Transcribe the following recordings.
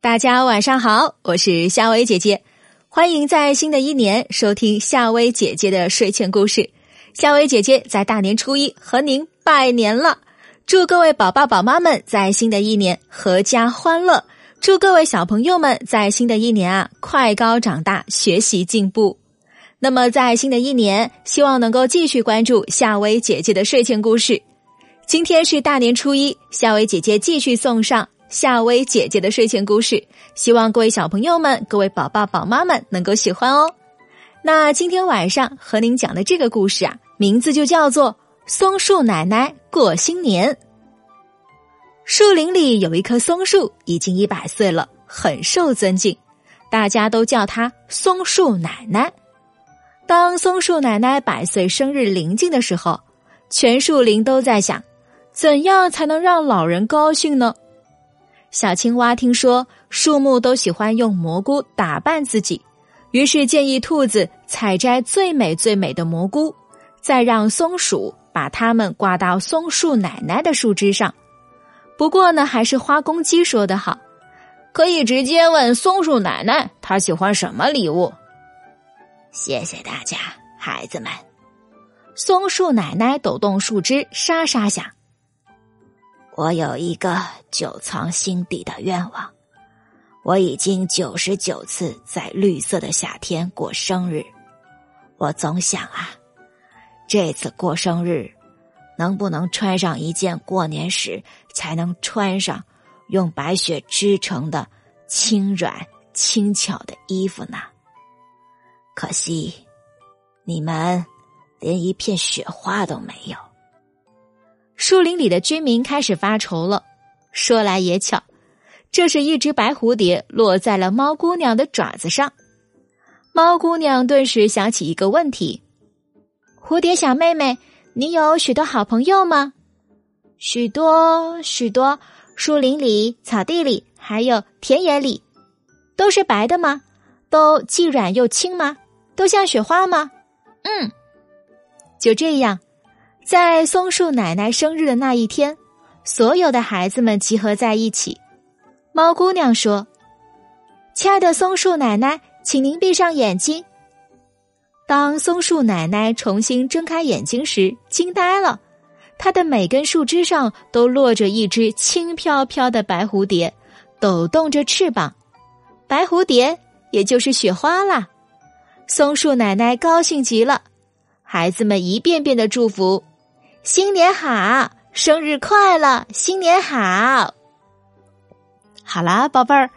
大家晚上好，我是夏薇姐姐，欢迎在新的一年收听夏薇姐姐的睡前故事。夏薇姐姐在大年初一和您拜年了，祝各位宝爸宝妈们在新的一年阖家欢乐，祝各位小朋友们在新的一年啊快高长大，学习进步。那么在新的一年，希望能够继续关注夏薇姐姐的睡前故事。今天是大年初一，夏薇姐姐继续送上。夏薇姐姐的睡前故事，希望各位小朋友们、各位宝爸宝妈们能够喜欢哦。那今天晚上和您讲的这个故事啊，名字就叫做《松树奶奶过新年》。树林里有一棵松树，已经一百岁了，很受尊敬，大家都叫它松树奶奶。当松树奶奶百岁生日临近的时候，全树林都在想，怎样才能让老人高兴呢？小青蛙听说树木都喜欢用蘑菇打扮自己，于是建议兔子采摘最美最美的蘑菇，再让松鼠把它们挂到松树奶奶的树枝上。不过呢，还是花公鸡说的好，可以直接问松树奶奶她喜欢什么礼物。谢谢大家，孩子们。松树奶奶抖动树枝，沙沙响。我有一个久藏心底的愿望，我已经九十九次在绿色的夏天过生日，我总想啊，这次过生日能不能穿上一件过年时才能穿上、用白雪织成的轻软轻巧的衣服呢？可惜，你们连一片雪花都没有。树林里的居民开始发愁了。说来也巧，这是一只白蝴蝶落在了猫姑娘的爪子上。猫姑娘顿时想起一个问题：“蝴蝶小妹妹，你有许多好朋友吗？”“许多许多，树林里、草地里，还有田野里，都是白的吗？都既软又轻吗？都像雪花吗？”“嗯。”就这样。在松树奶奶生日的那一天，所有的孩子们集合在一起。猫姑娘说：“亲爱的松树奶奶，请您闭上眼睛。”当松树奶奶重新睁开眼睛时，惊呆了。她的每根树枝上都落着一只轻飘飘的白蝴蝶，抖动着翅膀。白蝴蝶也就是雪花啦。松树奶奶高兴极了，孩子们一遍遍的祝福。新年好，生日快乐，新年好。好啦，宝贝儿，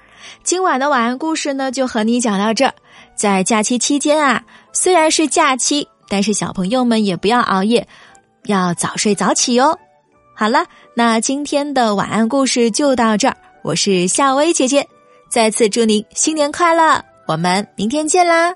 今晚的晚安故事呢，就和你讲到这儿。在假期期间啊，虽然是假期，但是小朋友们也不要熬夜，要早睡早起哟。好了，那今天的晚安故事就到这儿。我是夏薇姐姐，再次祝您新年快乐，我们明天见啦。